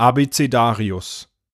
Abecedarius.